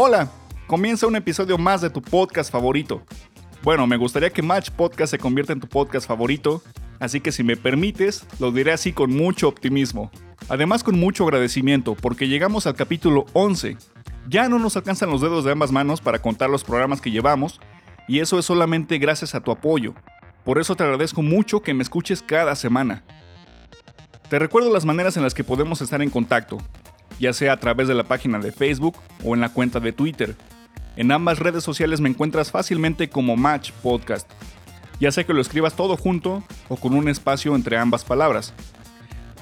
Hola, comienza un episodio más de tu podcast favorito. Bueno, me gustaría que Match Podcast se convierta en tu podcast favorito, así que si me permites, lo diré así con mucho optimismo. Además con mucho agradecimiento, porque llegamos al capítulo 11. Ya no nos alcanzan los dedos de ambas manos para contar los programas que llevamos, y eso es solamente gracias a tu apoyo. Por eso te agradezco mucho que me escuches cada semana. Te recuerdo las maneras en las que podemos estar en contacto, ya sea a través de la página de Facebook o en la cuenta de Twitter. En ambas redes sociales me encuentras fácilmente como Match Podcast, ya sea que lo escribas todo junto o con un espacio entre ambas palabras.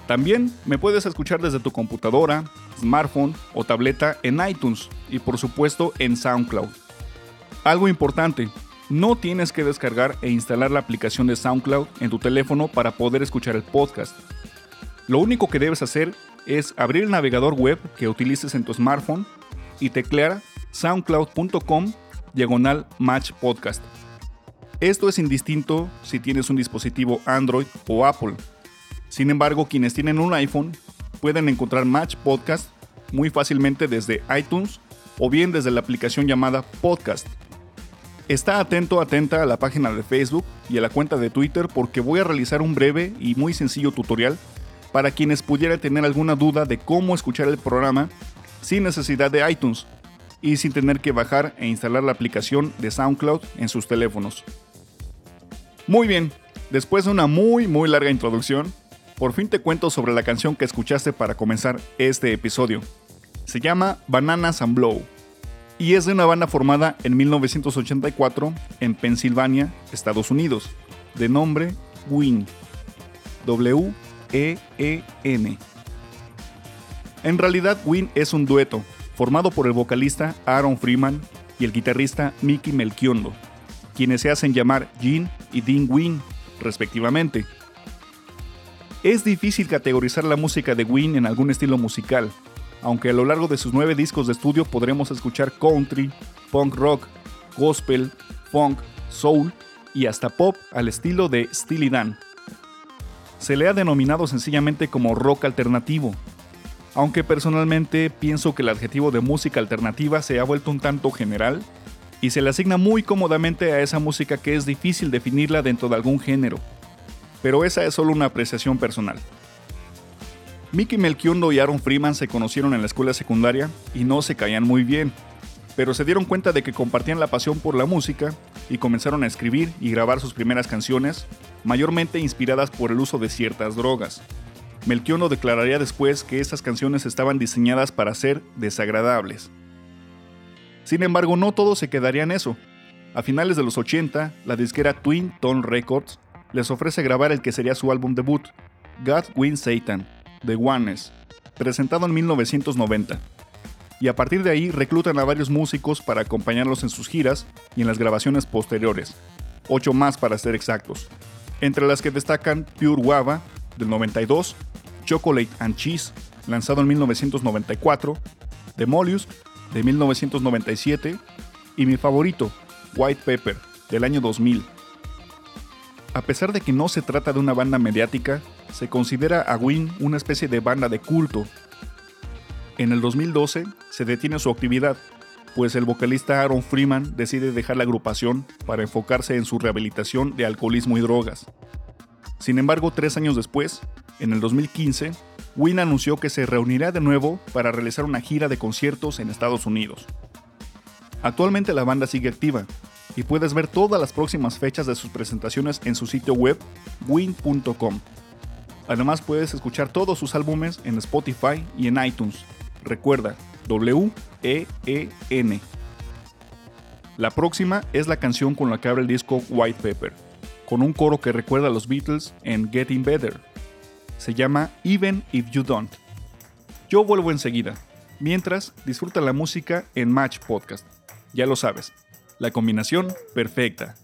También me puedes escuchar desde tu computadora, smartphone o tableta en iTunes y por supuesto en SoundCloud. Algo importante, no tienes que descargar e instalar la aplicación de SoundCloud en tu teléfono para poder escuchar el podcast. Lo único que debes hacer es abrir el navegador web que utilices en tu smartphone y teclear soundcloud.com diagonal match podcast. Esto es indistinto si tienes un dispositivo Android o Apple. Sin embargo, quienes tienen un iPhone pueden encontrar Match Podcast muy fácilmente desde iTunes o bien desde la aplicación llamada Podcast. Está atento, atenta a la página de Facebook y a la cuenta de Twitter porque voy a realizar un breve y muy sencillo tutorial para quienes pudieran tener alguna duda de cómo escuchar el programa sin necesidad de iTunes y sin tener que bajar e instalar la aplicación de SoundCloud en sus teléfonos. Muy bien, después de una muy muy larga introducción, por fin te cuento sobre la canción que escuchaste para comenzar este episodio. Se llama Bananas and Blow y es de una banda formada en 1984 en Pensilvania, Estados Unidos, de nombre Win. W e-E-N. En realidad, Win es un dueto, formado por el vocalista Aaron Freeman y el guitarrista Mickey Melchiondo, quienes se hacen llamar Gene y Dean Win, respectivamente. Es difícil categorizar la música de Win en algún estilo musical, aunque a lo largo de sus nueve discos de estudio podremos escuchar country, punk rock, gospel, funk, soul y hasta pop al estilo de Steely Dan se le ha denominado sencillamente como rock alternativo, aunque personalmente pienso que el adjetivo de música alternativa se ha vuelto un tanto general y se le asigna muy cómodamente a esa música que es difícil definirla dentro de algún género, pero esa es solo una apreciación personal. Mickey Melchiondo y Aaron Freeman se conocieron en la escuela secundaria y no se caían muy bien, pero se dieron cuenta de que compartían la pasión por la música y comenzaron a escribir y grabar sus primeras canciones, mayormente inspiradas por el uso de ciertas drogas. Melchiondo declararía después que estas canciones estaban diseñadas para ser desagradables. Sin embargo, no todo se quedaría en eso. A finales de los 80, la disquera Twin Tone Records les ofrece grabar el que sería su álbum debut, God Win Satan, The Oneness, presentado en 1990 y a partir de ahí reclutan a varios músicos para acompañarlos en sus giras y en las grabaciones posteriores, ocho más para ser exactos, entre las que destacan Pure Guava del 92, Chocolate and Cheese lanzado en 1994, Demolius de 1997 y mi favorito, White Pepper del año 2000. A pesar de que no se trata de una banda mediática, se considera a Win una especie de banda de culto en el 2012 se detiene su actividad, pues el vocalista Aaron Freeman decide dejar la agrupación para enfocarse en su rehabilitación de alcoholismo y drogas. Sin embargo, tres años después, en el 2015, Wynn anunció que se reunirá de nuevo para realizar una gira de conciertos en Estados Unidos. Actualmente la banda sigue activa y puedes ver todas las próximas fechas de sus presentaciones en su sitio web win.com. Además puedes escuchar todos sus álbumes en Spotify y en iTunes. Recuerda, W-E-E-N. La próxima es la canción con la que abre el disco White Pepper, con un coro que recuerda a los Beatles en Getting Better. Se llama Even If You Don't. Yo vuelvo enseguida. Mientras, disfruta la música en Match Podcast. Ya lo sabes, la combinación perfecta.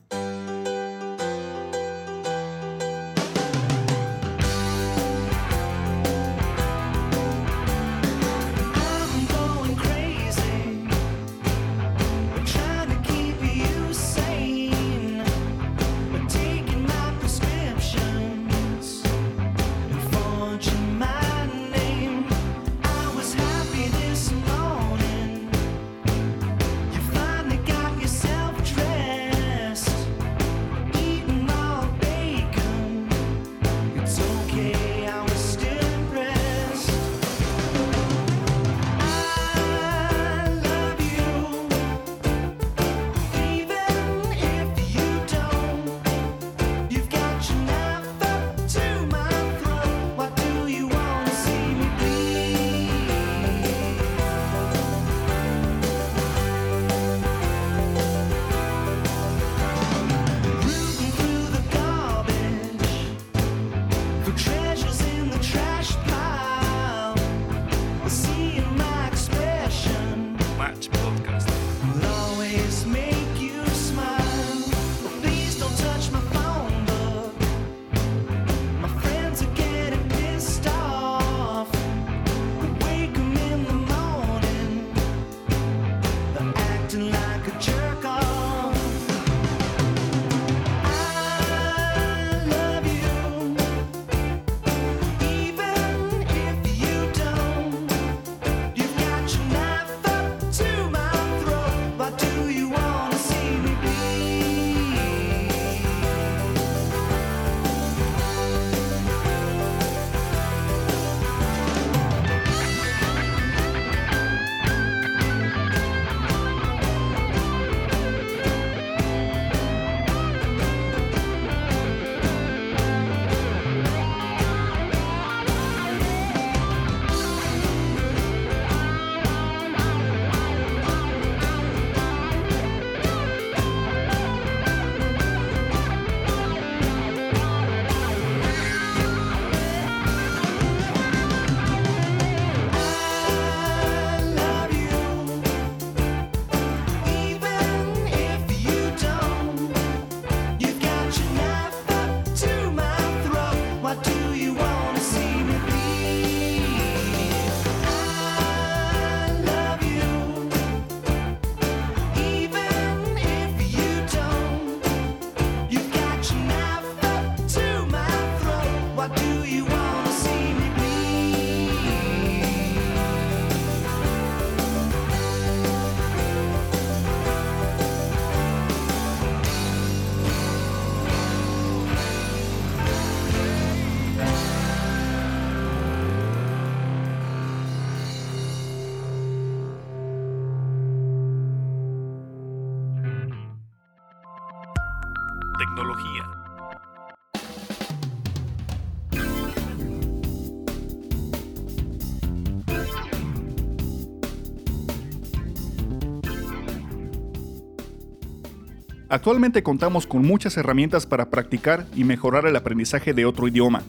Actualmente contamos con muchas herramientas para practicar y mejorar el aprendizaje de otro idioma.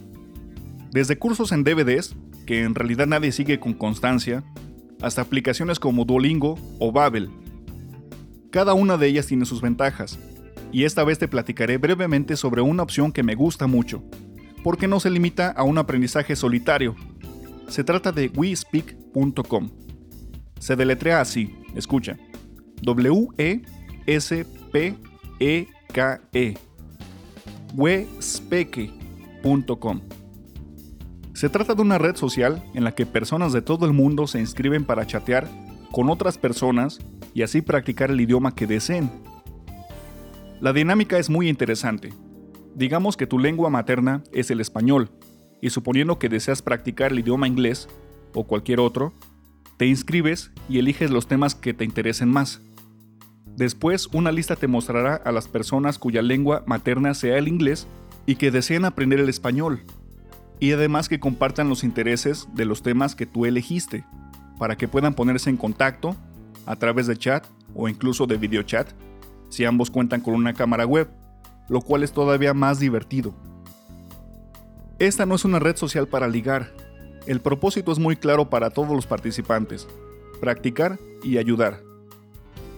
Desde cursos en DVDs, que en realidad nadie sigue con constancia, hasta aplicaciones como Duolingo o Babel. Cada una de ellas tiene sus ventajas, y esta vez te platicaré brevemente sobre una opción que me gusta mucho, porque no se limita a un aprendizaje solitario. Se trata de WeSpeak.com. Se deletrea así, escucha. W-E-S-P e-K-E. Wespeke.com. Se trata de una red social en la que personas de todo el mundo se inscriben para chatear con otras personas y así practicar el idioma que deseen. La dinámica es muy interesante. Digamos que tu lengua materna es el español, y suponiendo que deseas practicar el idioma inglés o cualquier otro, te inscribes y eliges los temas que te interesen más. Después, una lista te mostrará a las personas cuya lengua materna sea el inglés y que deseen aprender el español, y además que compartan los intereses de los temas que tú elegiste, para que puedan ponerse en contacto a través de chat o incluso de videochat, si ambos cuentan con una cámara web, lo cual es todavía más divertido. Esta no es una red social para ligar, el propósito es muy claro para todos los participantes, practicar y ayudar.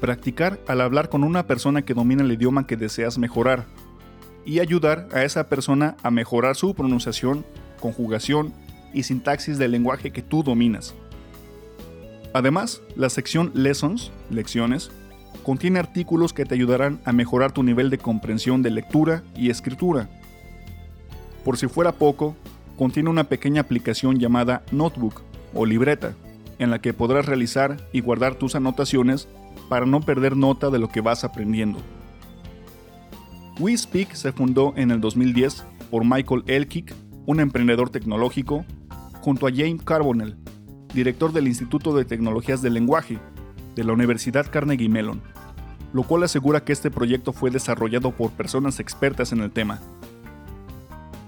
Practicar al hablar con una persona que domina el idioma que deseas mejorar. Y ayudar a esa persona a mejorar su pronunciación, conjugación y sintaxis del lenguaje que tú dominas. Además, la sección Lessons, lecciones, contiene artículos que te ayudarán a mejorar tu nivel de comprensión de lectura y escritura. Por si fuera poco, contiene una pequeña aplicación llamada Notebook o libreta, en la que podrás realizar y guardar tus anotaciones para no perder nota de lo que vas aprendiendo. WeSpeak se fundó en el 2010 por Michael Elkick, un emprendedor tecnológico, junto a James Carbonell, director del Instituto de Tecnologías del Lenguaje de la Universidad Carnegie Mellon, lo cual asegura que este proyecto fue desarrollado por personas expertas en el tema.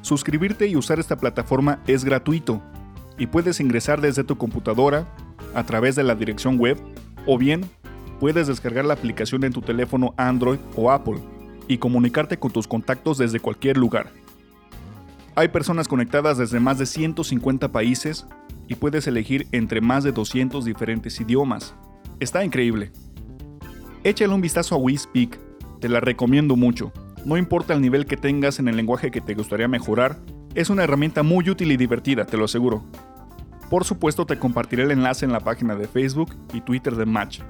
Suscribirte y usar esta plataforma es gratuito y puedes ingresar desde tu computadora a través de la dirección web o bien puedes descargar la aplicación en tu teléfono Android o Apple y comunicarte con tus contactos desde cualquier lugar. Hay personas conectadas desde más de 150 países y puedes elegir entre más de 200 diferentes idiomas. Está increíble. Échale un vistazo a WeSpeak, te la recomiendo mucho. No importa el nivel que tengas en el lenguaje que te gustaría mejorar, es una herramienta muy útil y divertida, te lo aseguro. Por supuesto te compartiré el enlace en la página de Facebook y Twitter de Match.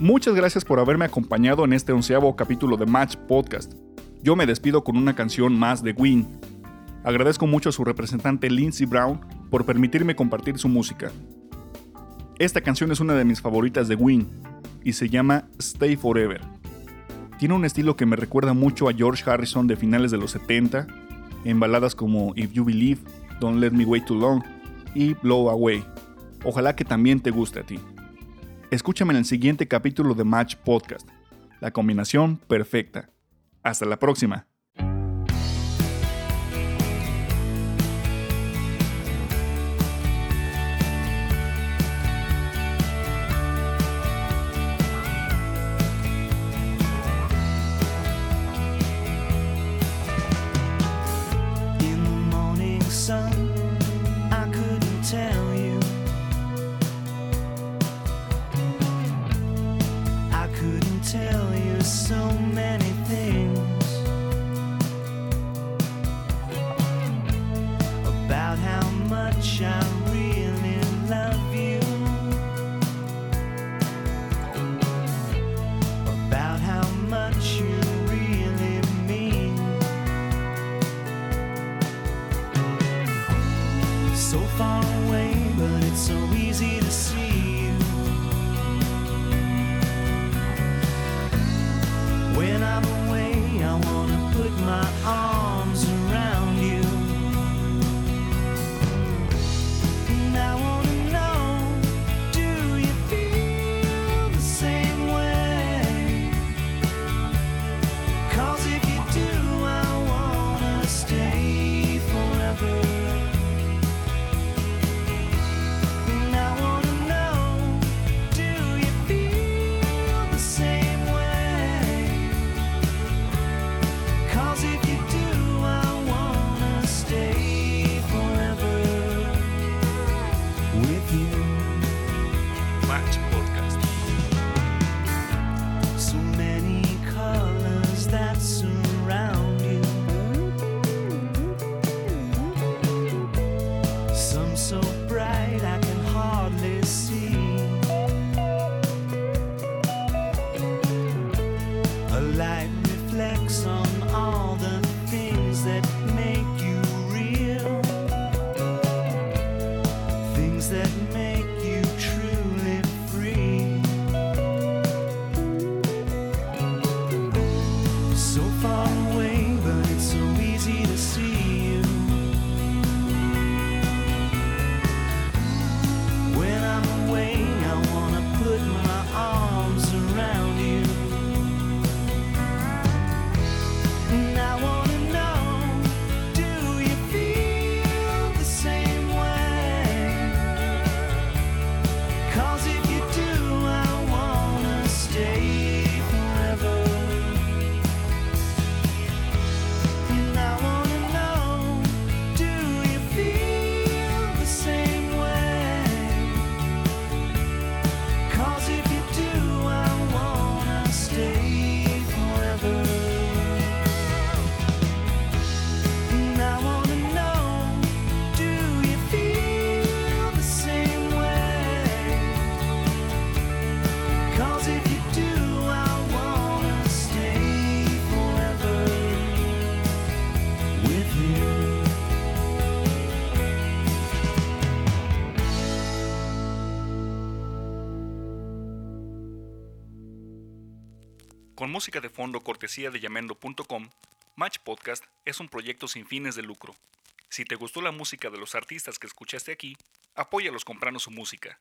Muchas gracias por haberme acompañado en este onceavo capítulo de Match Podcast. Yo me despido con una canción más de Win. Agradezco mucho a su representante Lindsey Brown por permitirme compartir su música. Esta canción es una de mis favoritas de Win y se llama Stay Forever. Tiene un estilo que me recuerda mucho a George Harrison de finales de los 70, en baladas como If You Believe, Don't Let Me Wait Too Long y Blow Away. Ojalá que también te guste a ti. Escúchame en el siguiente capítulo de Match Podcast. La combinación perfecta. Hasta la próxima. bright I can hardly see. Con música de fondo cortesía de llamendo.com, Match Podcast es un proyecto sin fines de lucro. Si te gustó la música de los artistas que escuchaste aquí, apóyalos comprando su música.